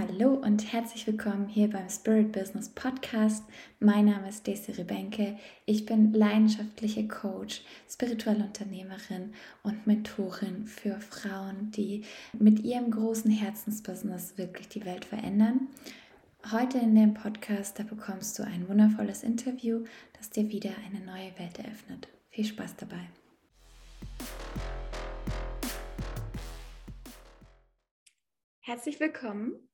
Hallo und herzlich willkommen hier beim Spirit Business Podcast. Mein Name ist Desiree Benke. Ich bin leidenschaftliche Coach, spirituelle Unternehmerin und Mentorin für Frauen, die mit ihrem großen Herzensbusiness wirklich die Welt verändern. Heute in dem Podcast, da bekommst du ein wundervolles Interview, das dir wieder eine neue Welt eröffnet. Viel Spaß dabei. Herzlich willkommen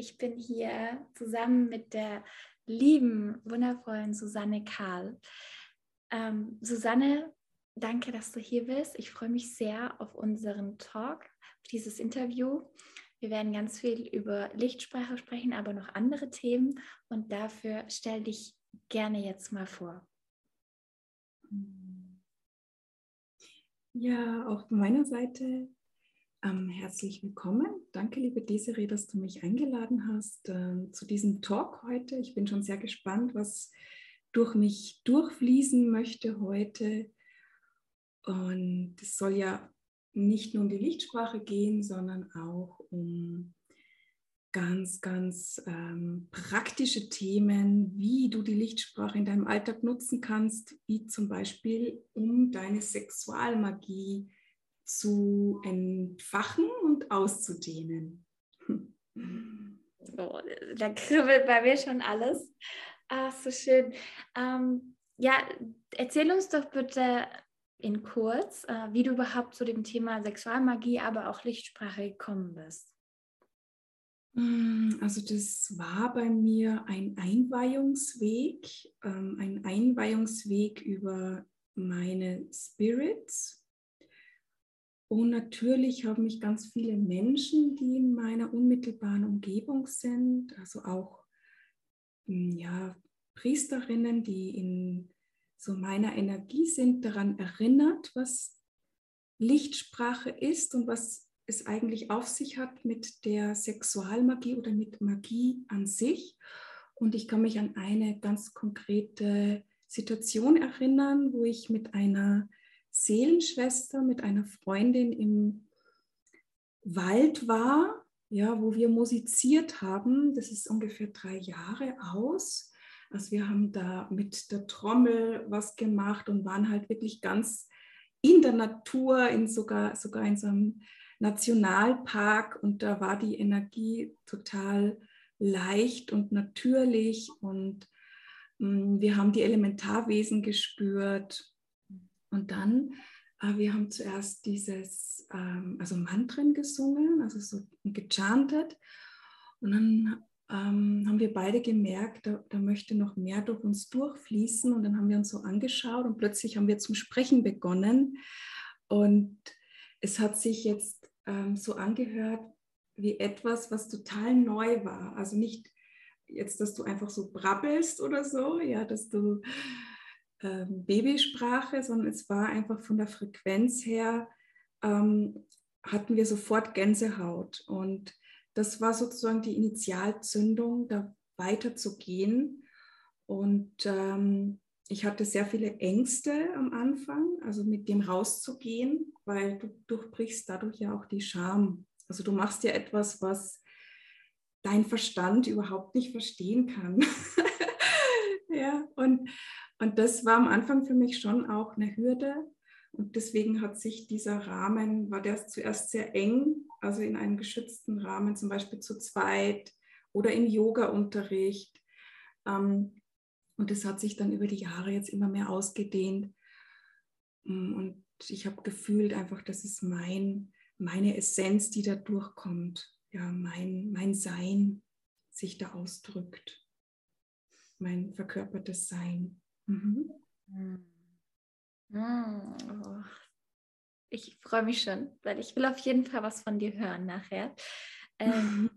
ich bin hier zusammen mit der lieben, wundervollen Susanne Karl. Ähm, Susanne, danke, dass du hier bist. Ich freue mich sehr auf unseren Talk, auf dieses Interview. Wir werden ganz viel über Lichtsprache sprechen, aber noch andere Themen. Und dafür stell dich gerne jetzt mal vor. Ja, von meiner Seite ähm, herzlich willkommen. Danke, liebe Desiree, dass du mich eingeladen hast äh, zu diesem Talk heute. Ich bin schon sehr gespannt, was durch mich durchfließen möchte heute. Und es soll ja nicht nur um die Lichtsprache gehen, sondern auch um ganz, ganz ähm, praktische Themen, wie du die Lichtsprache in deinem Alltag nutzen kannst, wie zum Beispiel um deine Sexualmagie zu entfachen und auszudehnen. Oh, da kribbelt bei mir schon alles. Ach, so schön. Ähm, ja, erzähl uns doch bitte in kurz, äh, wie du überhaupt zu dem Thema Sexualmagie, aber auch Lichtsprache gekommen bist. Mm, also das war bei mir ein Einweihungsweg, ähm, ein Einweihungsweg über meine Spirits, und natürlich haben mich ganz viele Menschen, die in meiner unmittelbaren Umgebung sind, also auch hm, ja, Priesterinnen, die in so meiner Energie sind, daran erinnert, was Lichtsprache ist und was es eigentlich auf sich hat mit der Sexualmagie oder mit Magie an sich. Und ich kann mich an eine ganz konkrete Situation erinnern, wo ich mit einer Seelenschwester mit einer Freundin im Wald war, ja, wo wir musiziert haben. Das ist ungefähr drei Jahre aus. Also wir haben da mit der Trommel was gemacht und waren halt wirklich ganz in der Natur, in sogar, sogar in so einem Nationalpark und da war die Energie total leicht und natürlich und mh, mm, wir haben die Elementarwesen gespürt und dann, äh, wir haben zuerst dieses, ähm, also Mantren gesungen, also so gechantet. Und dann ähm, haben wir beide gemerkt, da, da, möchte noch mehr durch uns durchfließen. Und dann haben wir uns so angeschaut und plötzlich haben wir zum Sprechen begonnen. Und es hat sich jetzt ähm, so angehört wie etwas, was total neu war. Also nicht jetzt, dass du einfach so brabbelst oder so, ja, dass du ähm, Babysprache, sondern es war einfach von der Frequenz her, ähm, hatten wir sofort Gänsehaut. Und das war sozusagen die Initialzündung, da weiterzugehen. Und ähm, ich hatte sehr viele Ängste am Anfang, also mit dem rauszugehen, weil du durchbrichst dadurch ja auch die Scham. Also du machst ja etwas, was dein Verstand überhaupt nicht verstehen kann. ja, und, und das war am Anfang für mich schon auch eine Hürde. Und deswegen hat sich dieser Rahmen, war der zuerst sehr eng, also in einem geschützten Rahmen, zum Beispiel zu zweit oder im Yoga-Unterricht. Ähm, und das hat sich dann über die Jahre jetzt immer mehr ausgedehnt. Mm, und ich habe gefühlt einfach, das ist mein, meine Essenz, die da durchkommt. Ja, mein, mein Sein sich da ausdrückt. Mein verkörpertes Sein. Mhm. Oh. Ich freue mich schon, weil ich will auf jeden Fall was von dir hören nachher. Ähm, mhm.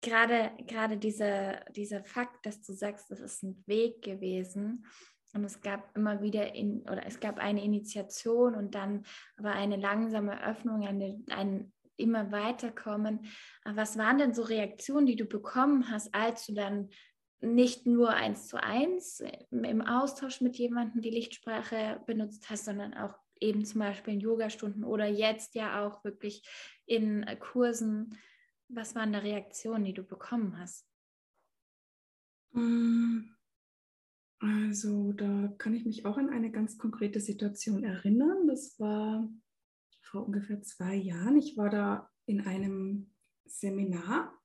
Gerade, gerade diese, dieser Fakt, dass du sagst, das ist ein Weg gewesen und es gab immer wieder in, oder es gab eine Initiation und dann aber eine langsame Öffnung, eine, ein immer weiterkommen. Was waren denn so Reaktionen, die du bekommen hast, als du dann nicht nur eins zu eins im Austausch mit jemandem die Lichtsprache benutzt hast, sondern auch eben zum Beispiel in Yogastunden oder jetzt ja auch wirklich in Kursen. Was waren die Reaktionen, die du bekommen hast? Mm, also da kann ich mich auch an eine ganz konkrete Situation erinnern. Das war vor ungefähr zwei Jahren. Ich war da in einem Seminar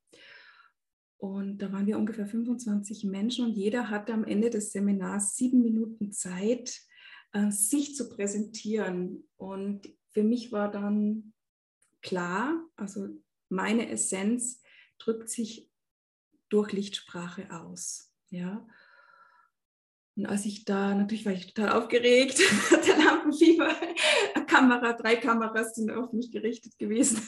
und da waren wir ungefähr 25 Menschen und jeder hatte am Ende des Seminars sieben Minuten Zeit, äh, sich zu präsentieren. Und für mich war dann klar, also meine Essenz drückt sich durch Lichtsprache aus. Ja. Und als ich da, natürlich war ich total aufgeregt, der Lampenfieber, Kamera, drei Kameras sind auf mich gerichtet gewesen.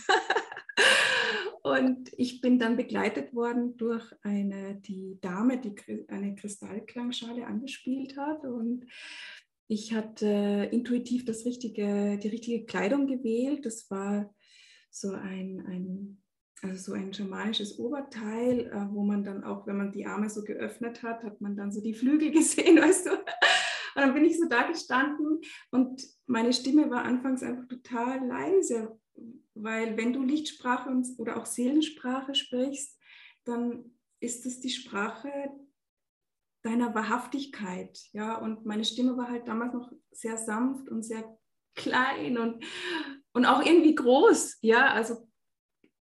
Und ich bin dann begleitet worden durch eine, die Dame, die eine Kristallklangschale angespielt hat. Und ich hatte intuitiv das richtige, die richtige Kleidung gewählt. Das war so ein, ein also so ein schamanisches Oberteil, äh, wo man dann auch, wenn man die Arme so geöffnet hat, hat man dann so die Flügel gesehen, weißt du. Und dann bin ich so da gestanden und meine Stimme war anfangs einfach total leise, weil wenn du Lichtsprache oder auch Seelensprache sprichst, dann ist es die Sprache deiner Wahrhaftigkeit, ja. Und meine Stimme war halt damals noch sehr sanft und sehr klein und, und auch irgendwie groß, ja. Also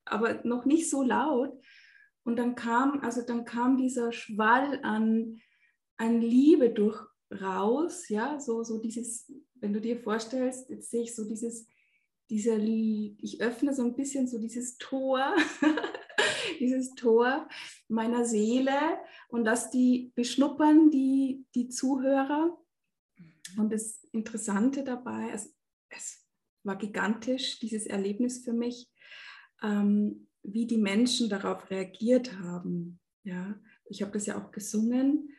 aber noch nicht so laut. Und dann kam, also dann kam dieser Schwall an, an Liebe durch raus, ja, so, so dieses, wenn du dir vorstellst, jetzt sehe ich so dieses, dieser, ich öffne so ein bisschen so dieses Tor, dieses Tor meiner Seele und dass die beschnuppern, die, die Zuhörer. Und das Interessante dabei, es, es war gigantisch, dieses Erlebnis für mich, ähm, wie die Menschen darauf reagiert haben. Ja, ich habe das ja auch gesungen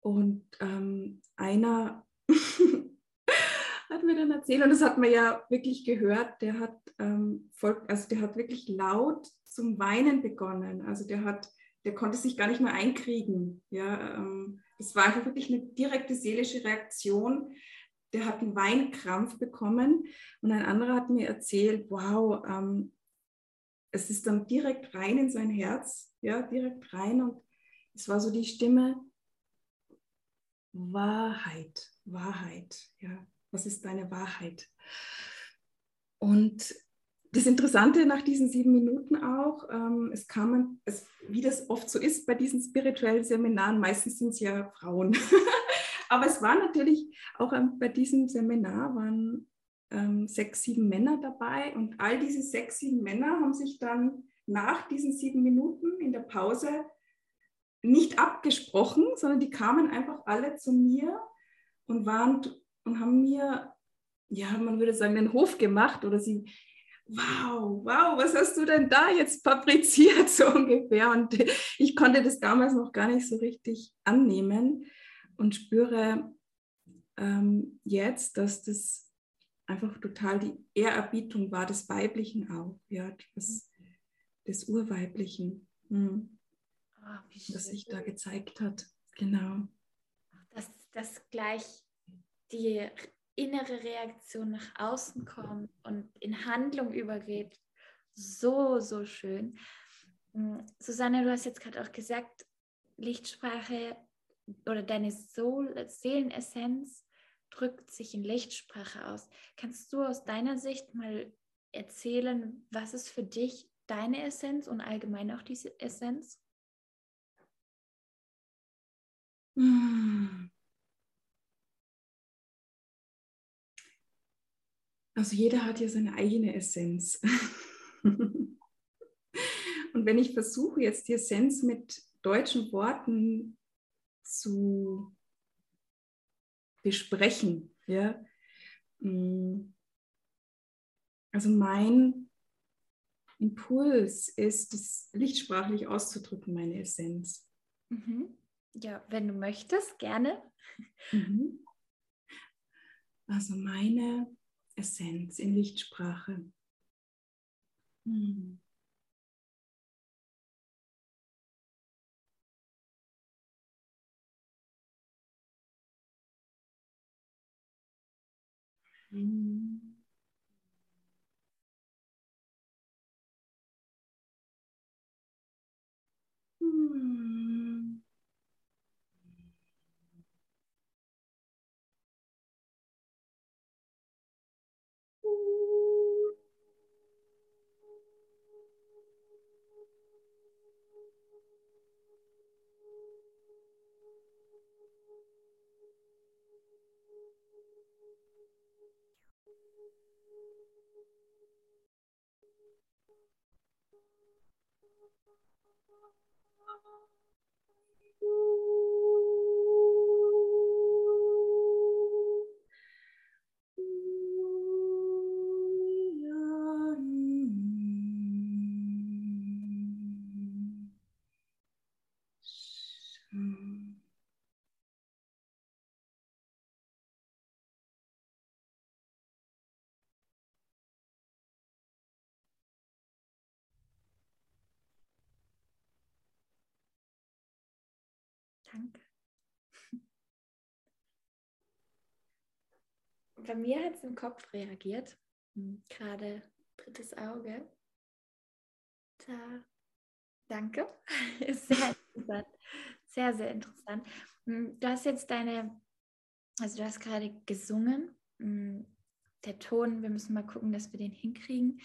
und ähm, einer mir dann erzählt, und das hat man ja wirklich gehört, der hat, ähm, voll, also der hat wirklich laut zum Weinen begonnen. Also der hat, der konnte sich gar nicht mehr einkriegen. Ja, ähm, das war einfach wirklich eine direkte seelische Reaktion. Der hat einen Weinkrampf bekommen. Und ein anderer hat mir erzählt, wow, ähm, es ist dann direkt rein in sein Herz, ja, direkt rein. Und es war so die Stimme, Wahrheit, Wahrheit, ja, was ist deine Wahrheit? Und das Interessante nach diesen sieben Minuten auch, ähm, es kamen, es, wie das oft so ist bei diesen spirituellen Seminaren, meistens sind es ja Frauen. Aber es war natürlich auch ähm, bei diesem Seminar waren ähm, sechs, sieben Männer dabei und all diese sechs, sieben Männer haben sich dann nach diesen sieben Minuten in der Pause nicht abgesprochen, sondern die kamen einfach alle zu mir und waren und haben mir, ja, man würde sagen, den Hof gemacht oder sie, wow, wow, was hast du denn da jetzt fabriziert, so ungefähr. Und ich konnte das damals noch gar nicht so richtig annehmen und spüre ähm, jetzt, dass das einfach total die Ehrerbietung war des Weiblichen auch, ja, des, des Urweiblichen, hm, oh, das sich da gezeigt hat. Genau. Dass das gleich die innere Reaktion nach außen kommt und in Handlung übergeht. So, so schön. Hm, Susanne, du hast jetzt gerade auch gesagt, Lichtsprache oder deine Soul, Seelenessenz drückt sich in Lichtsprache aus. Kannst du aus deiner Sicht mal erzählen, was ist für dich deine Essenz und allgemein auch diese Essenz? Also jeder hat ja seine eigene Essenz. Und wenn ich versuche jetzt die Essenz mit deutschen Worten zu besprechen. Ja? Mm. Also mein Impuls ist, es lichtsprachlich auszudrücken, meine Essenz. Mhm. Ja, wenn du möchtest, gerne. Mhm. Also meine Essenz in Lichtsprache. Mhm. Danke. Bei mir hat es im Kopf reagiert. Hm, gerade drittes Auge. Da, danke. Ist sehr interessant. Sehr, sehr interessant. Hm, du hast jetzt deine, also du hast gerade gesungen. Hm, der Ton, wir müssen mal gucken, dass wir den hinkriegen.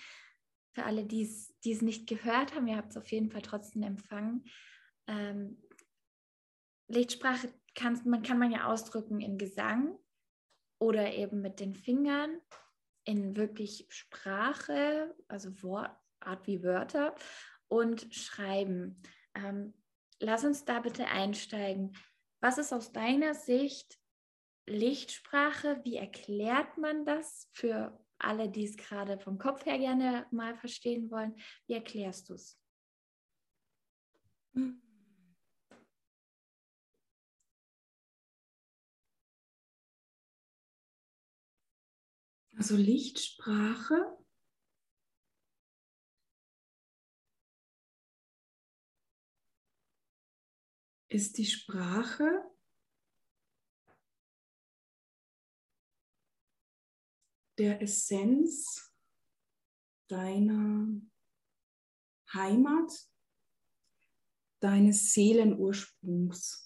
Für alle, die es nicht gehört haben, ihr habt es auf jeden Fall trotzdem empfangen. Ähm, Lichtsprache kann man ja ausdrücken in Gesang oder eben mit den Fingern, in wirklich Sprache, also Wort, Art wie Wörter und Schreiben. Ähm, lass uns da bitte einsteigen. Was ist aus deiner Sicht Lichtsprache? Wie erklärt man das für alle, die es gerade vom Kopf her gerne mal verstehen wollen? Wie erklärst du es? Hm. Also Lichtsprache ist die Sprache, der Essenz deiner Heimat, deines Seelenursprungs.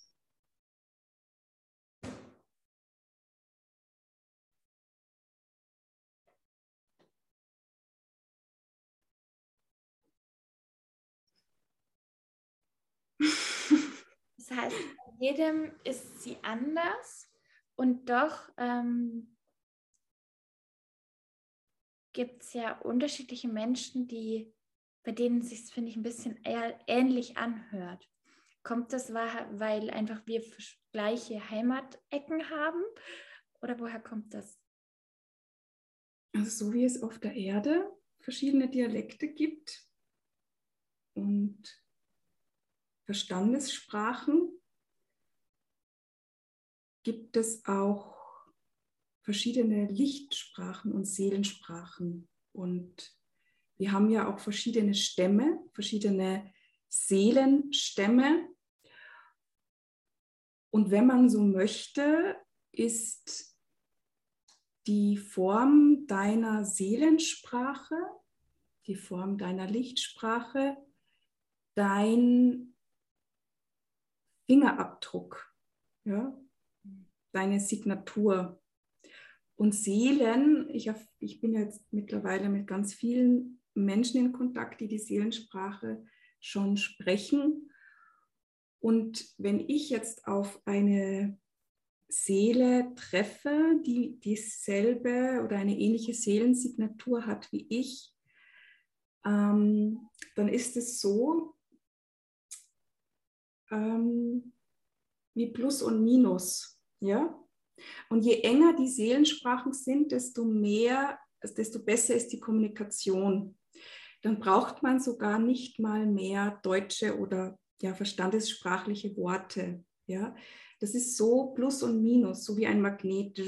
Das heißt, bei jedem ist sie anders und doch ähm, gibt es ja unterschiedliche Menschen, die, bei denen sich finde ich, ein bisschen ähnlich anhört. Kommt das, weil einfach wir gleiche Heimatecken haben? Oder woher kommt das? Also so wie es auf der Erde verschiedene Dialekte gibt und Verstandessprachen gibt es auch verschiedene Lichtsprachen und Seelensprachen. Und wir haben ja auch verschiedene Stämme, verschiedene Seelenstämme. Und wenn man so möchte, ist die Form deiner Seelensprache, die Form deiner Lichtsprache, dein Fingerabdruck, ja, deine Signatur. Und Seelen, ich, ich bin jetzt mittlerweile mit ganz vielen Menschen in Kontakt, die die Seelensprache schon sprechen. Und wenn ich jetzt auf eine Seele treffe, die dieselbe oder eine ähnliche Seelensignatur hat wie ich, ähm, dann ist es so, ähm, wie Plus und Minus. Ja? Und je enger die Seelensprachen sind, desto mehr, desto besser ist die Kommunikation. Dann braucht man sogar nicht mal mehr deutsche oder ja, verstandessprachliche Worte. Ja? Das ist so Plus und Minus, so wie ein Magnet.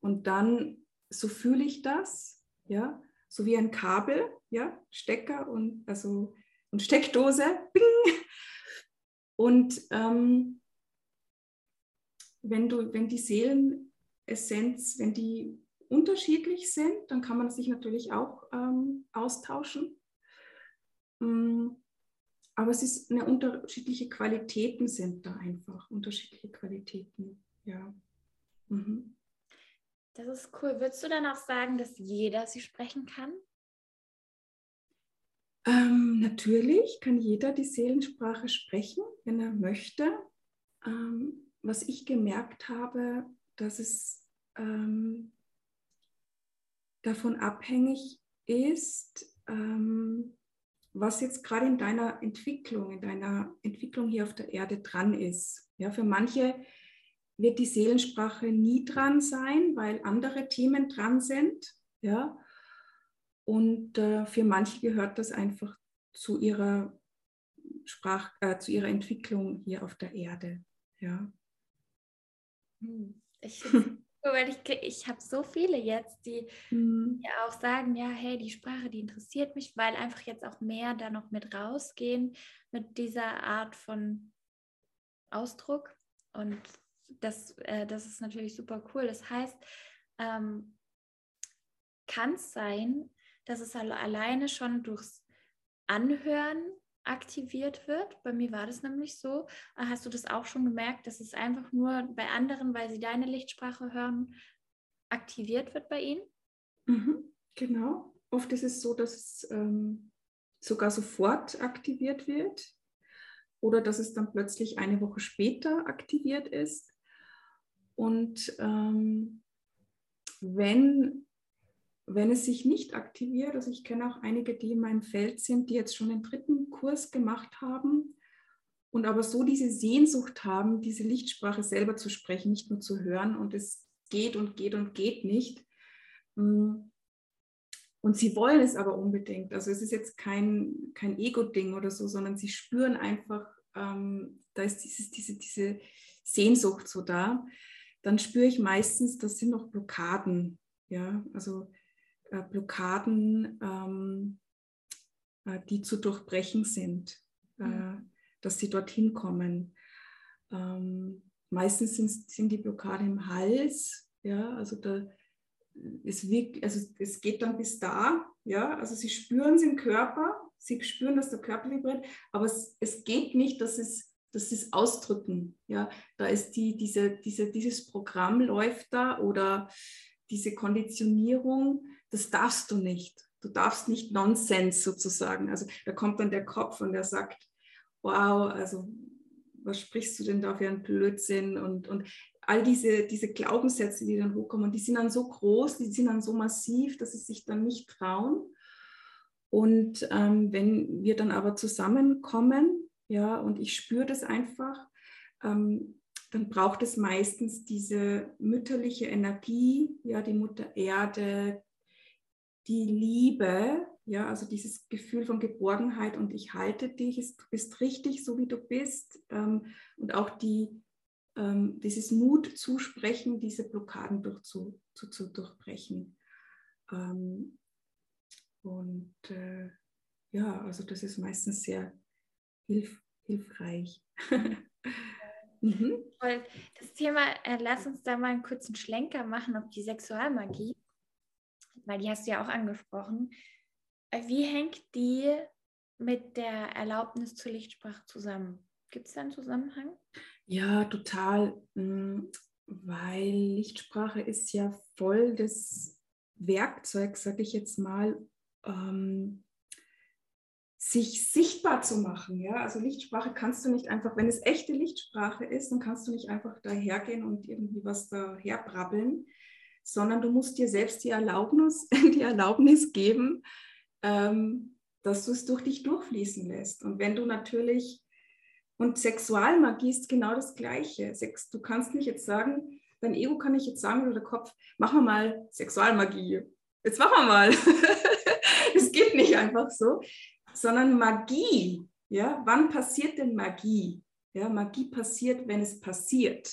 Und dann, so fühle ich das, ja, so wie ein Kabel, ja, Stecker und also und Steckdose, bing, und ähm, wenn, du, wenn die Seelenessenz, wenn die unterschiedlich sind, dann kann man sich natürlich auch ähm, austauschen. Mm, aber es ist eine unterschiedliche Qualitäten sind da einfach, unterschiedliche Qualitäten, ja. Mhm. Das ist cool. Würdest du dann auch sagen, dass jeder sie sprechen kann? Ähm, natürlich kann jeder die Seelensprache sprechen, wenn er möchte. Ähm, was ich gemerkt habe, dass es ähm, davon abhängig ist, ähm, was jetzt gerade in deiner Entwicklung, in deiner Entwicklung hier auf der Erde dran ist. Ja, für manche wird die Seelensprache nie dran sein, weil andere Themen dran sind. Ja, und äh, für manche gehört das einfach zu ihrer Sprach, äh, zu ihrer Entwicklung hier auf der Erde. Ja. Hm, ich weil ich, ich habe so viele jetzt, die mhm. ja auch sagen, ja, hey, die Sprache, die interessiert mich, weil einfach jetzt auch mehr da noch mit rausgehen mit dieser Art von Ausdruck. Und das, äh, das ist natürlich super cool. Das heißt, ähm, kann es sein, dass es alleine schon durchs Anhören aktiviert wird. Bei mir war das nämlich so. Äh, hast du das auch schon gemerkt, dass es einfach nur bei anderen, weil sie deine Lichtsprache hören, aktiviert wird bei ihnen? Mhm, genau. Oft ist es so, dass es ähm, sogar sofort aktiviert wird oder dass es dann plötzlich eine Woche später aktiviert ist. Und ähm, wenn wenn es sich nicht aktiviert, also ich kenne auch einige, die in meinem Feld sind, die jetzt schon den dritten Kurs gemacht haben und aber so diese Sehnsucht haben, diese Lichtsprache selber zu sprechen, nicht nur zu hören und es geht und geht und geht nicht. Mm. Und sie wollen es aber unbedingt. Also es ist jetzt kein, kein Ego-Ding oder so, sondern sie spüren einfach, ähm, da ist dieses, diese, diese Sehnsucht so da. Dann spüre ich meistens, das sind noch Blockaden. Ja, also äh, Blockaden, ähm, äh, die zu durchbrechen sind, äh, mhm. dass sie dorthin kommen. Ähm, meistens sind, sind die Blockaden im Hals, ja, also da, es, wirkt, also es geht dann bis da, ja, also sie spüren es im Körper, sie spüren, dass der Körper vibriert, aber es, es geht nicht, dass es das ist Ausdrücken. Ja, da ist die, diese, diese, dieses Programm läuft da oder diese Konditionierung, das darfst du nicht. Du darfst nicht Nonsens sozusagen. Also da kommt dann der Kopf und der sagt, wow, also was sprichst du denn da für einen Blödsinn? Und, und all diese, diese Glaubenssätze, die dann hochkommen, die sind dann so groß, die sind dann so massiv, dass sie sich dann nicht trauen. Und ähm, wenn wir dann aber zusammenkommen, ja, und ich spüre das einfach, ähm, dann braucht es meistens diese mütterliche Energie, ja, die Mutter Erde, die Liebe, ja, also dieses Gefühl von Geborgenheit und ich halte dich, du bist richtig, so wie du bist ähm, und auch die, ähm, dieses Mut zusprechen, diese Blockaden durch zu, zu, zu durchbrechen. Ähm, und äh, ja, also das ist meistens sehr hilf, hilfreich. mhm. Das Thema, äh, lass uns da mal einen kurzen Schlenker machen auf die Sexualmagie weil die hast du ja auch angesprochen. Äh, wie hängt die mit der Erlaubnis zur Lichtsprache zusammen? Gibt es da einen Zusammenhang? Ja, total. Mm, weil Lichtsprache ist ja voll das Werkzeug, sage ich jetzt mal, ähm, sich sichtbar zu machen. Ja? Also Lichtsprache kannst du nicht einfach, wenn es echte Lichtsprache ist, dann kannst du nicht einfach dahergehen und irgendwie was daher brabbeln, sondern du musst dir selbst die Erlaubnis, die Erlaubnis geben, ähm, dass du es durch dich durchfließen lässt. Und wenn du natürlich, und Sexualmagie ist genau das Gleiche. Sex, du kannst nicht jetzt sagen, dein Ego kann nicht jetzt sagen oder der Kopf, machen wir mal Sexualmagie. Jetzt machen wir mal. Es geht nicht einfach so, sondern Magie. Ja, wann passiert denn Magie? Ja, Magie passiert, wenn es passiert.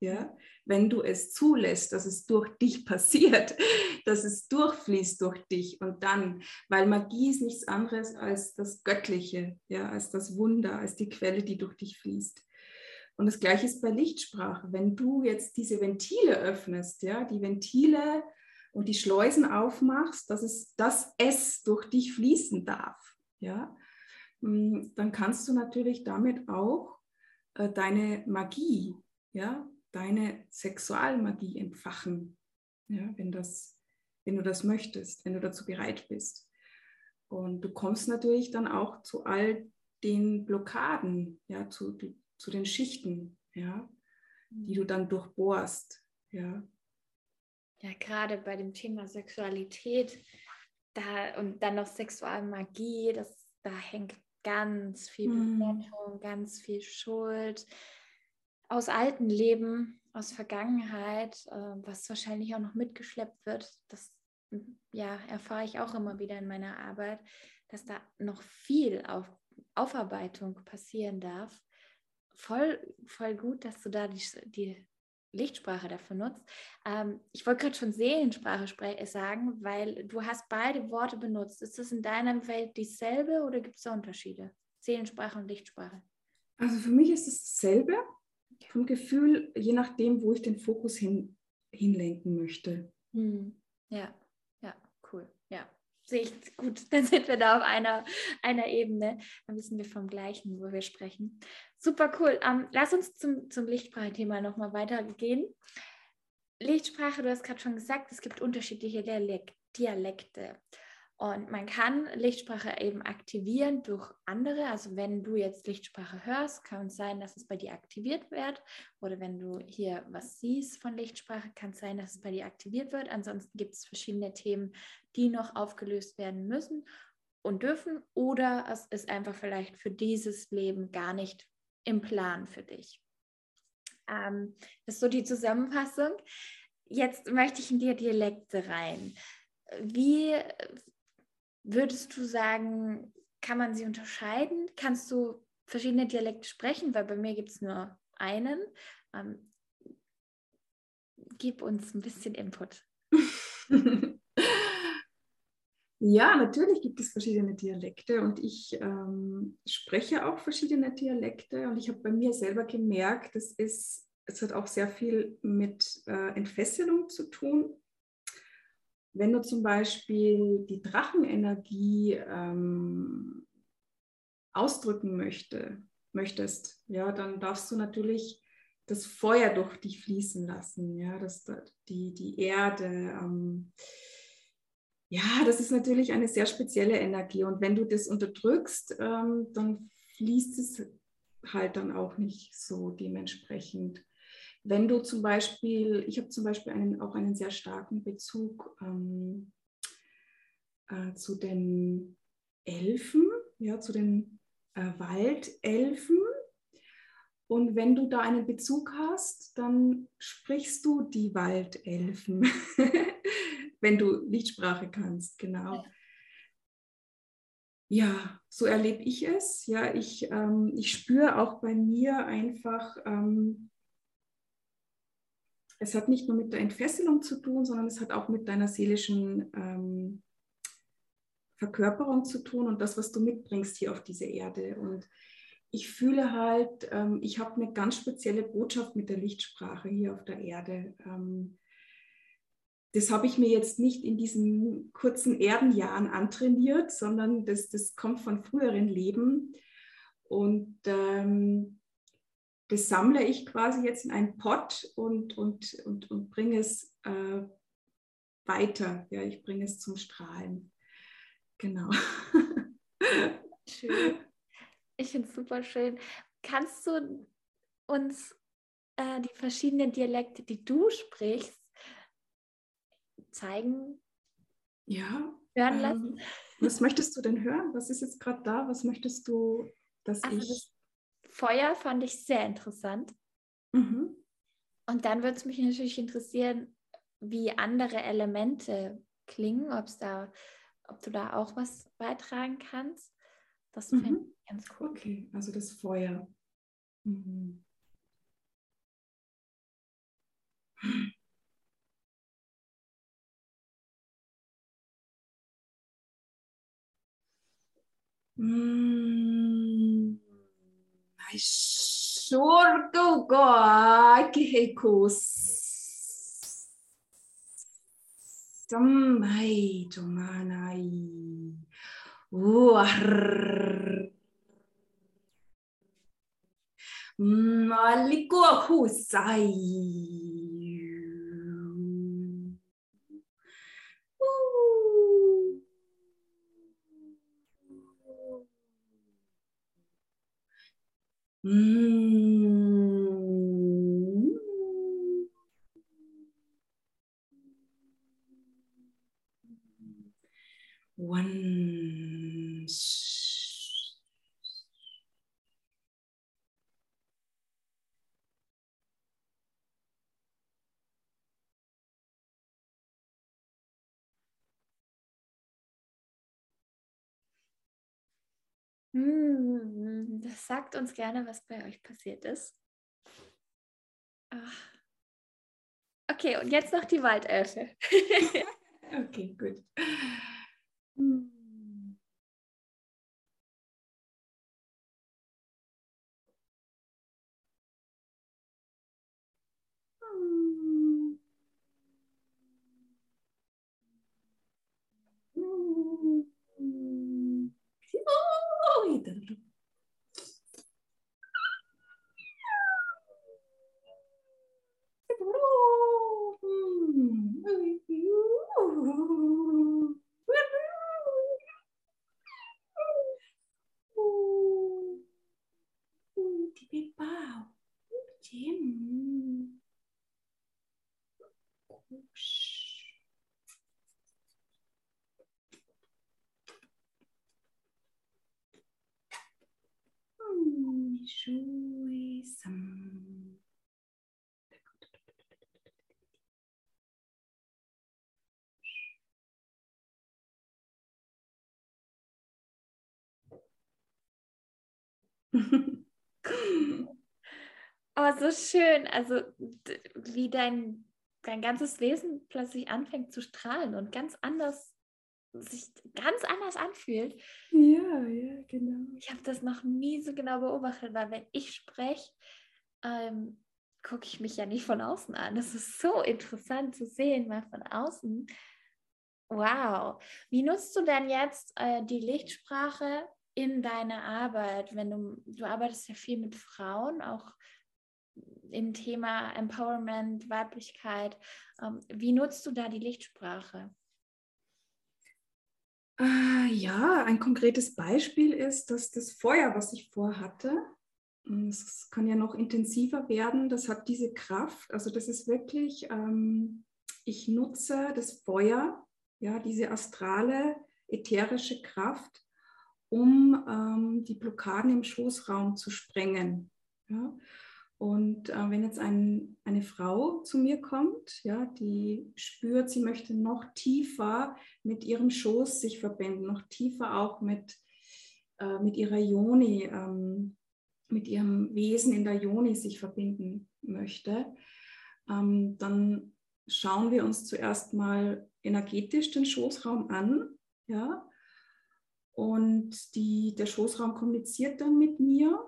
Ja, wenn du es zulässt, dass es durch dich passiert, dass es durchfließt durch dich und dann, weil Magie ist nichts anderes als das Göttliche, ja, als das Wunder, als die Quelle, die durch dich fließt. Und das Gleiche ist bei Lichtsprache. Wenn du jetzt diese Ventile öffnest, ja, die Ventile und die Schleusen aufmachst, dass es, dass es durch dich fließen darf, ja, hm, dann kannst du natürlich damit auch äh, deine Magie, ja, deine Sexualmagie entfachen, ja, wenn, das, wenn du das möchtest, wenn du dazu bereit bist. Und du kommst natürlich dann auch zu all den Blockaden, ja, zu, zu den Schichten, ja, die du dann durchbohrst, ja. Ja, gerade bei dem Thema Sexualität da, und dann noch Sexualmagie, das, da hängt ganz viel mhm. Bewertung, mm. ganz viel Schuld aus alten Leben, aus Vergangenheit, äh, was wahrscheinlich auch noch mitgeschleppt wird. Das ja, erfahre ich auch immer wieder in meiner Arbeit, dass da noch viel auf Aufarbeitung passieren darf. Voll, voll gut, dass du da die, die Lichtsprache dafür nutzt. Ähm, ich wollte gerade schon Seelensprache sagen, weil du hast beide Worte benutzt. Ist das in deiner Welt dieselbe oder gibt es da Unterschiede? Seelensprache und Lichtsprache. Also für mich ist es dasselbe. Vom Gefühl, je nachdem, wo ich den Fokus hin, hinlenken möchte. Hm. Ja, ja, cool. Ja, sehe ich gut. Dann sind wir da auf einer, einer Ebene. Dann wissen wir vom Gleichen, wo wir sprechen. Super cool. Ähm, lass uns zum, zum Lichtsprache-Thema nochmal weitergehen. Lichtsprache, du hast gerade schon gesagt, es gibt unterschiedliche Dialekte. Und man kann Lichtsprache eben aktivieren durch andere. Also wenn du jetzt Lichtsprache hörst, kann es sein, dass es bei dir aktiviert wird. Oder wenn du hier was siehst von Lichtsprache, kann es sein, dass es bei dir aktiviert wird. Ansonsten gibt es verschiedene Themen, die noch aufgelöst werden müssen und dürfen. Oder es ist einfach vielleicht für dieses Leben gar nicht im Plan für dich. Ähm, das ist so die Zusammenfassung. Jetzt möchte ich in die Dialekte rein. Wie würdest du sagen, kann man sie unterscheiden? Kannst du verschiedene Dialekte sprechen? Weil bei mir gibt es nur einen. Ähm, gib uns ein bisschen Input. Ja, natürlich gibt es verschiedene Dialekte und ich ähm, spreche auch verschiedene Dialekte und ich habe bei mir selber gemerkt, das ist, es hat auch sehr viel mit äh, Entfesselung zu tun. Wenn du zum Beispiel die Drachenenergie ähm, ausdrücken möchte, möchtest, ja, dann darfst du natürlich das Feuer durch dich fließen lassen, ja, das, die, die Erde. Ähm, ja, das ist natürlich eine sehr spezielle Energie. Und wenn du das unterdrückst, ähm, dann fließt es halt dann auch nicht so dementsprechend. Wenn du zum Beispiel, ich habe zum Beispiel einen, auch einen sehr starken Bezug ähm, äh, zu den Elfen, ja, zu den äh, Waldelfen. Und wenn du da einen Bezug hast, dann sprichst du die Waldelfen. wenn du Lichtsprache kannst, genau. Ja, so erlebe ich es. Ja, ich, ähm, ich spüre auch bei mir einfach, ähm, es hat nicht nur mit der Entfesselung zu tun, sondern es hat auch mit deiner seelischen ähm, Verkörperung zu tun und das, was du mitbringst hier auf diese Erde. Und ich fühle halt, ähm, ich habe eine ganz spezielle Botschaft mit der Lichtsprache hier auf der Erde. Ähm, das habe ich mir jetzt nicht in diesen kurzen Erdenjahren antrainiert, sondern das, das kommt von früheren Leben. Und ähm, das sammle ich quasi jetzt in einen Pott und, und, und, und bringe es äh, weiter. Ja, ich bringe es zum Strahlen. Genau. Schön. Ich finde es super schön. Kannst du uns äh, die verschiedenen Dialekte, die du sprichst, zeigen, ja, hören ähm, lassen. Ähm, was möchtest du denn hören? Was ist jetzt gerade da? Was möchtest du, dass also ich. Das Feuer fand ich sehr interessant. Mhm. Und dann würde es mich natürlich interessieren, wie andere Elemente klingen, ob's da, ob du da auch was beitragen kannst. Das mhm. finde ich ganz cool. Okay, also das Feuer. Mhm. Mm, sorgoga kehekos samai tomanai uar uh, maliko husai. Mm. One. Hm, das sagt uns gerne, was bei euch passiert ist. Ach. Okay, und jetzt noch die Waldelfe. okay, gut. Hm. Doidado. Ti pau, ti. oh, so schön. Also wie dein, dein ganzes Wesen plötzlich anfängt zu strahlen und ganz anders sich ganz anders anfühlt. Ja, ja, genau. Ich habe das noch nie so genau beobachtet, weil wenn ich spreche, ähm, gucke ich mich ja nicht von außen an. Das ist so interessant zu sehen, mal von außen. Wow. Wie nutzt du denn jetzt äh, die Lichtsprache in deiner Arbeit, wenn du, du arbeitest ja viel mit Frauen, auch im Thema Empowerment, Weiblichkeit. Ähm, wie nutzt du da die Lichtsprache? Äh, ja, ein konkretes Beispiel ist, dass das Feuer, was ich vorhatte, es kann ja noch intensiver werden, das hat diese Kraft. Also das ist wirklich, ähm, ich nutze das Feuer, ja, diese astrale, ätherische Kraft, um ähm, die Blockaden im Schoßraum zu sprengen. Ja? Und äh, wenn jetzt ein, eine Frau zu mir kommt, ja, die spürt, sie möchte noch tiefer mit ihrem Schoß sich verbinden, noch tiefer auch mit, äh, mit ihrer Joni, ähm, mit ihrem Wesen in der Joni sich verbinden möchte, ähm, dann schauen wir uns zuerst mal energetisch den Schoßraum an, ja, und die, der Schoßraum kommuniziert dann mit mir.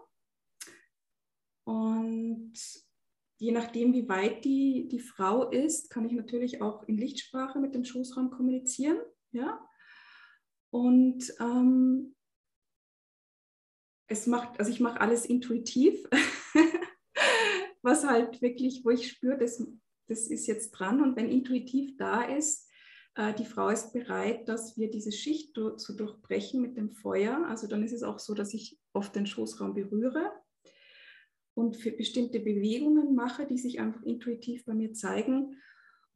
Und je nachdem, wie weit die, die Frau ist, kann ich natürlich auch in Lichtsprache mit dem Schoßraum kommunizieren. Ja? Und ähm, es macht, also ich mache alles intuitiv, was halt wirklich, wo ich spüre, das, das ist jetzt dran. Und wenn intuitiv da ist, äh, die Frau ist bereit, dass wir diese Schicht zu durchbrechen mit dem Feuer. Also dann ist es auch so, dass ich oft den Schoßraum berühre und für bestimmte Bewegungen mache, die sich einfach intuitiv bei mir zeigen.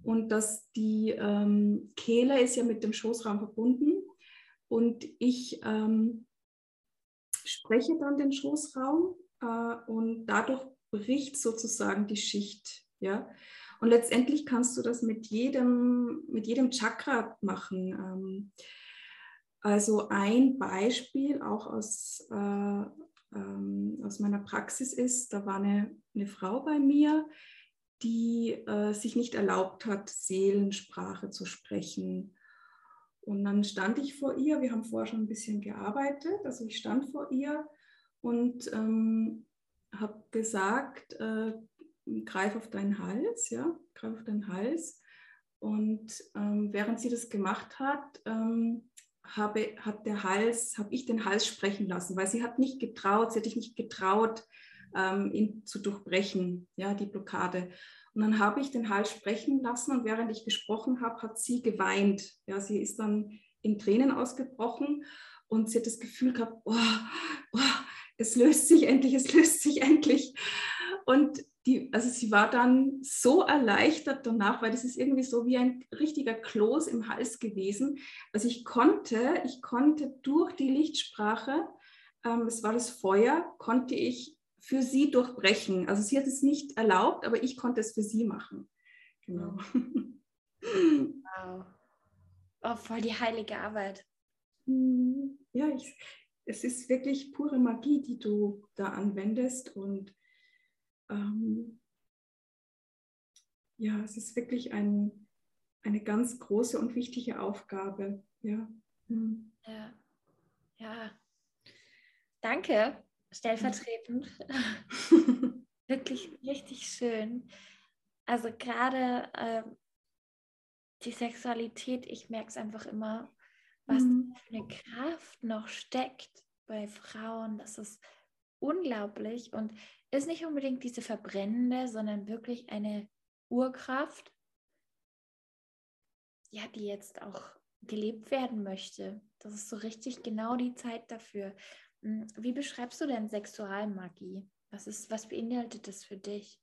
Und dass die ähm, Kehle ist ja mit dem Schoßraum verbunden. Und ich ähm, spreche dann den Schoßraum äh, und dadurch bricht sozusagen die Schicht. Ja? Und letztendlich kannst du das mit jedem, mit jedem Chakra machen. Ähm, also ein Beispiel auch aus, äh, ähm, aus meiner Praxis ist, da war eine, eine Frau bei mir, die äh, sich nicht erlaubt hat, Seelensprache zu sprechen. Und dann stand ich vor ihr, wir haben vorher schon ein bisschen gearbeitet, also ich stand vor ihr und ähm, habe gesagt, äh, greif auf deinen Hals, ja, greif auf deinen Hals. Und ähm, während sie das gemacht hat, ähm, habe, hat der Hals, habe ich den Hals sprechen lassen, weil sie hat nicht getraut, sie hat sich nicht getraut, ähm, ihn zu durchbrechen, ja, die Blockade. Und dann habe ich den Hals sprechen lassen und während ich gesprochen habe, hat sie geweint. Ja, sie ist dann in Tränen ausgebrochen und sie hat das Gefühl gehabt, oh, oh, es löst sich endlich, es löst sich endlich. Und die, also sie war dann so erleichtert danach, weil das ist irgendwie so wie ein richtiger Kloß im Hals gewesen. Also ich konnte, ich konnte durch die Lichtsprache, ähm, es war das Feuer, konnte ich für sie durchbrechen. Also sie hat es nicht erlaubt, aber ich konnte es für sie machen. Genau. Wow. Oh, voll die heilige Arbeit. Hm, ja, ich, es ist wirklich pure Magie, die du da anwendest und ähm, ja, es ist wirklich ein, eine ganz große und wichtige Aufgabe. Ja. Mhm. Ja. ja. Danke, stellvertretend. wirklich richtig schön. Also gerade äh, die Sexualität, ich merke es einfach immer, was mhm. für eine Kraft noch steckt bei Frauen. Das ist unglaublich und ist nicht unbedingt diese verbrennende, sondern wirklich eine Urkraft, ja, die jetzt auch gelebt werden möchte. Das ist so richtig genau die Zeit dafür. Hm, wie beschreibst du denn Sexualmagie? Was, ist, was beinhaltet das für dich?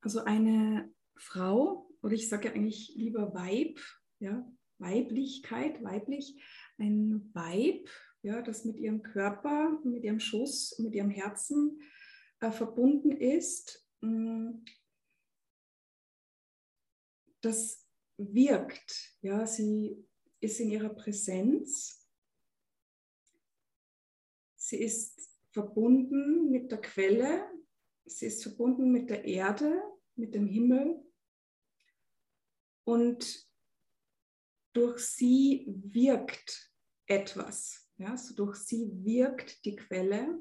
Also eine Frau, oder ich sage ja eigentlich lieber Weib, ja, Weiblichkeit, weiblich, ein Weib, ja, das mit ihrem Körper, mit ihrem Schuss, mit ihrem Herzen äh, verbunden ist, mm, das wirkt, ja, sie ist in ihrer Präsenz, sie ist verbunden mit der Quelle, sie ist verbunden mit der Erde, mit dem Himmel. Und durch sie wirkt etwas. Ja, so durch sie wirkt die Quelle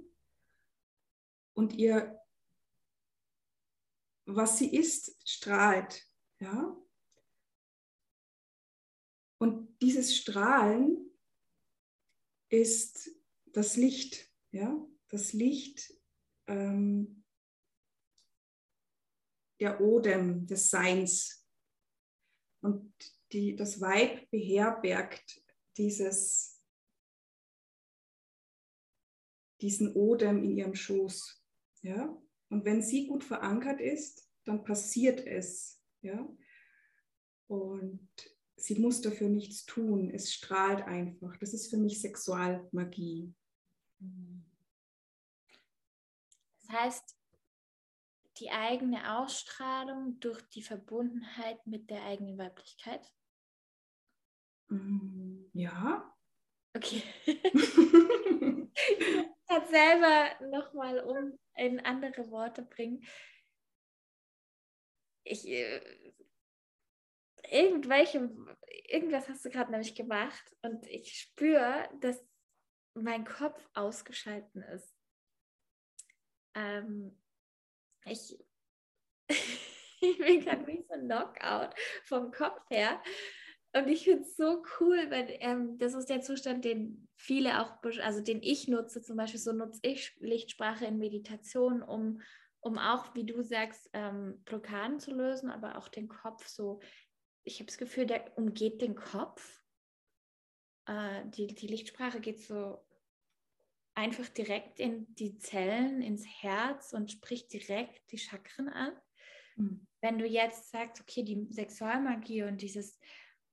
und ihr, was sie ist, strahlt. Ja? Und dieses Strahlen ist das Licht. Ja? Das Licht ähm, der Odem, des Seins. Und die, das Weib beherbergt dieses, diesen Odem in ihrem Schoß. Ja? Und wenn sie gut verankert ist, dann passiert es. Ja? Und sie muss dafür nichts tun. Es strahlt einfach. Das ist für mich Sexualmagie. Das heißt, die eigene Ausstrahlung durch die Verbundenheit mit der eigenen Weiblichkeit? Mm, ja. Okay. Hat selber nochmal um in andere Worte bringen. Ich, äh, irgendwelche, irgendwas hast du gerade nämlich gemacht und ich spüre, dass mein Kopf ausgeschalten ist. Ähm, ich, ich bin gerade wie so ein Knockout vom Kopf her. Und ich finde es so cool, weil ähm, das ist der Zustand, den viele auch, also den ich nutze, zum Beispiel so nutze ich Lichtsprache in Meditation, um, um auch, wie du sagst, ähm, Blockaden zu lösen, aber auch den Kopf so, ich habe das Gefühl, der umgeht den Kopf. Äh, die, die Lichtsprache geht so einfach direkt in die Zellen, ins Herz und spricht direkt die Chakren an. Mhm. Wenn du jetzt sagst, okay, die Sexualmagie und dieses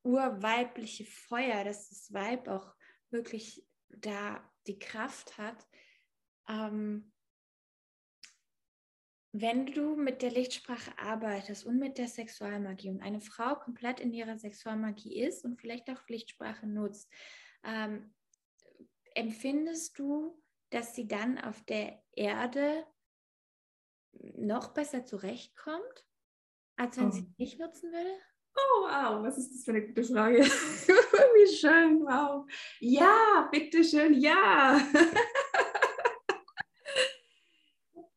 urweibliche Feuer, dass das Weib auch wirklich da die Kraft hat, ähm, wenn du mit der Lichtsprache arbeitest und mit der Sexualmagie und eine Frau komplett in ihrer Sexualmagie ist und vielleicht auch Lichtsprache nutzt, ähm, empfindest du, dass sie dann auf der Erde noch besser zurechtkommt, als wenn oh. sie nicht nutzen würde? Oh, wow, was ist das für eine gute Frage? Wie schön, wow. Ja, bitteschön, ja.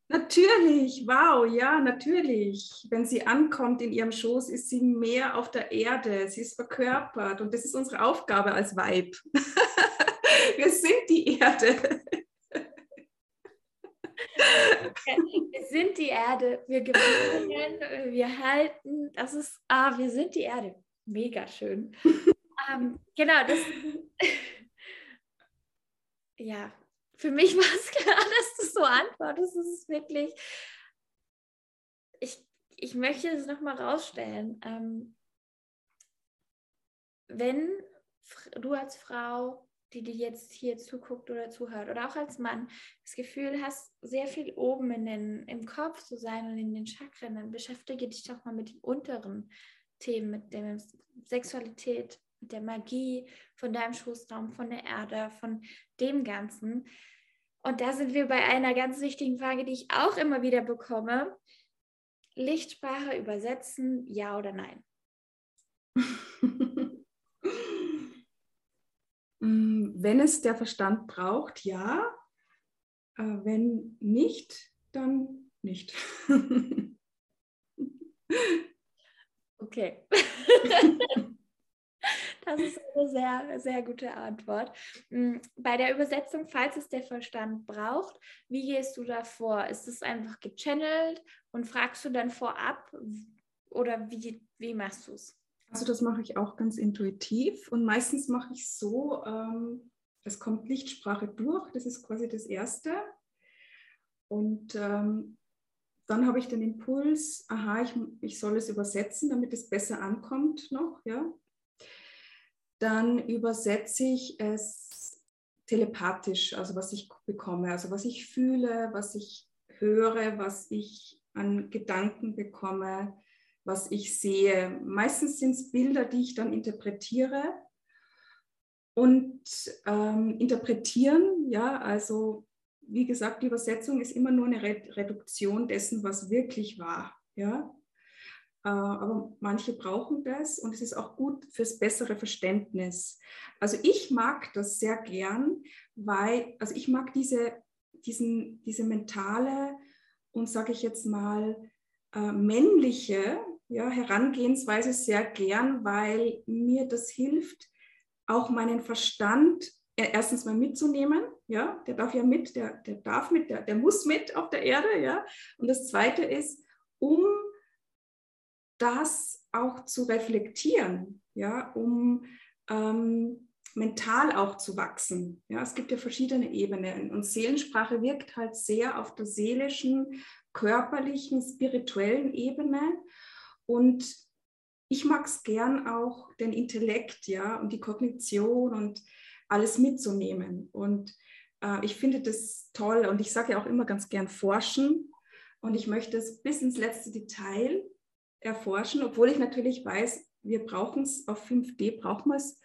Natürlich, wow, ja, natürlich. Wenn sie ankommt in ihrem Schoß, ist sie mehr auf der Erde, sie ist verkörpert und das ist unsere Aufgabe als Weib. Die Erde. Wir sind die Erde, wir gewinnen, wir halten, das ist, ah, wir sind die Erde. Mega schön. ähm, genau, das, ja, für mich war es klar, dass du so antwortest. Das ist wirklich, ich, ich möchte es nochmal rausstellen. Ähm, wenn du als Frau, die dir jetzt hier zuguckt oder zuhört, oder auch als Mann, das Gefühl hast, sehr viel oben in den, im Kopf zu sein und in den Chakren, dann beschäftige dich doch mal mit den unteren Themen, mit der Sexualität, mit der Magie von deinem Schoßraum, von der Erde, von dem Ganzen. Und da sind wir bei einer ganz wichtigen Frage, die ich auch immer wieder bekomme. Lichtsprache übersetzen, ja oder nein? Mm, wenn es der Verstand braucht, ja. Äh, wenn nicht, dann nicht. okay. Das ist eine sehr, sehr gute Antwort. Mm, bei der Übersetzung, falls es der Verstand braucht, wie gehst du da vor? Ist es einfach gechannelt und fragst du dann vorab oder wie, wie machst du es? Also das mache ich auch ganz intuitiv und meistens mache ich so, ähm, es kommt Lichtsprache durch, das ist quasi das Erste. Und ähm, dann habe ich den Impuls, aha, ich, ich soll es übersetzen, damit es besser ankommt noch, ja dann übersetze ich es telepathisch, also was ich bekomme, also was ich fühle, was ich höre, was ich an Gedanken bekomme, was ich sehe. Meistens sind es Bilder, die ich dann interpretiere. Und ähm, interpretieren, ja, also wie gesagt, die Übersetzung ist immer nur eine Reduktion dessen, was wirklich war. Ja? Äh, aber manche brauchen das und es ist auch gut fürs bessere Verständnis. Also ich mag das sehr gern, weil, also ich mag diese, diesen, diese mentale und sage ich jetzt mal äh, männliche ja, Herangehensweise sehr gern, weil mir das hilft, auch meinen Verstand erstens mal mitzunehmen, ja, der darf ja mit, der, der darf mit, der, der muss mit auf der Erde, ja. Und das Zweite ist, um das auch zu reflektieren, ja, um ähm, mental auch zu wachsen. Ja, es gibt ja verschiedene Ebenen und Seelensprache wirkt halt sehr auf der seelischen, körperlichen, spirituellen Ebene und ich mag es gern auch den Intellekt, ja, und die Kognition und alles mitzunehmen und äh, ich finde das toll und ich sage ja auch immer ganz gern forschen und ich möchte es bis ins letzte Detail erforschen, obwohl ich natürlich weiß, wir brauchen es auf 5D, brauchen wir es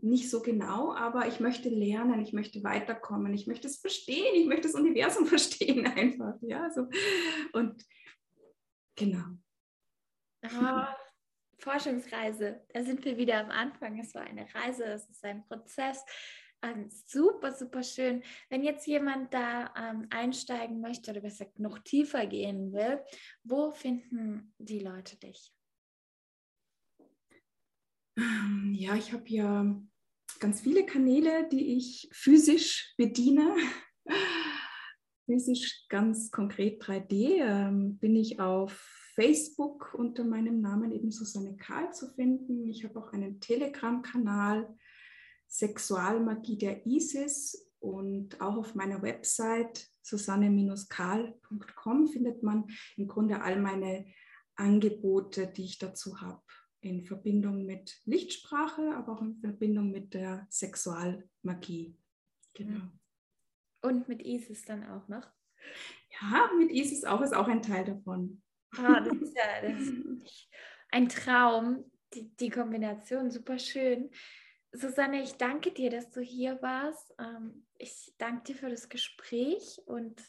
nicht so genau, aber ich möchte lernen, ich möchte weiterkommen, ich möchte es verstehen, ich möchte das Universum verstehen einfach. Ja, so. Und genau. Oh, Forschungsreise, da sind wir wieder am Anfang. Es war eine Reise, es ist ein Prozess. Ähm, super, super schön. Wenn jetzt jemand da ähm, einsteigen möchte oder besser noch tiefer gehen will, wo finden die Leute dich? Ähm, ja, ich habe ja ganz viele Kanäle, die ich physisch bediene. physisch ganz konkret 3D ähm, bin ich auf Facebook unter meinem Namen eben Susanne Karl zu finden. Ich habe auch einen Telegram-Kanal Sexualmagie der ISIS und auch auf meiner Website susanne-karl.com findet man im Grunde all meine Angebote, die ich dazu habe, in Verbindung mit Lichtsprache, aber auch in Verbindung mit der Sexualmagie. Genau. Und mit ISIS dann auch noch? Ja, mit ISIS auch ist auch ein Teil davon. Ah, das ist ja das ist ein Traum, die, die Kombination, super schön. Susanne, ich danke dir, dass du hier warst. Ähm, ich danke dir für das Gespräch und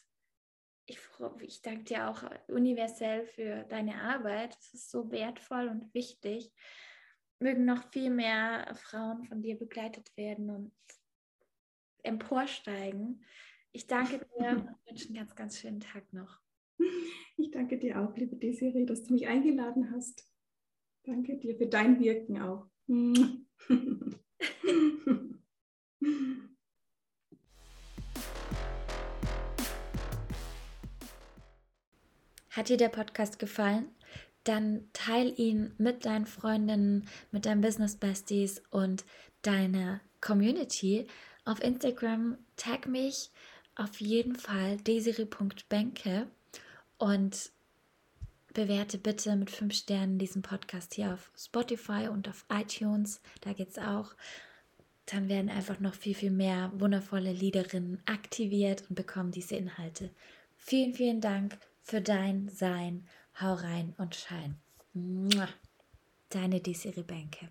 ich, ich danke dir auch universell für deine Arbeit. Es ist so wertvoll und wichtig. Mögen noch viel mehr Frauen von dir begleitet werden und emporsteigen Ich danke dir und wünsche einen ganz, ganz schönen Tag noch. Ich danke dir auch, liebe Desiree, dass du mich eingeladen hast. Danke dir für dein Wirken auch. Hat dir der Podcast gefallen? Dann teil ihn mit deinen Freundinnen, mit deinen Business Besties und deiner Community. Auf Instagram tag mich auf jeden Fall desiri.benke und bewerte bitte mit fünf Sternen diesen Podcast hier auf Spotify und auf iTunes. Da geht's auch. Dann werden einfach noch viel, viel mehr wundervolle Liederinnen aktiviert und bekommen diese Inhalte. Vielen, vielen Dank für dein Sein. Hau rein und schein. Deine Desiree Bänke.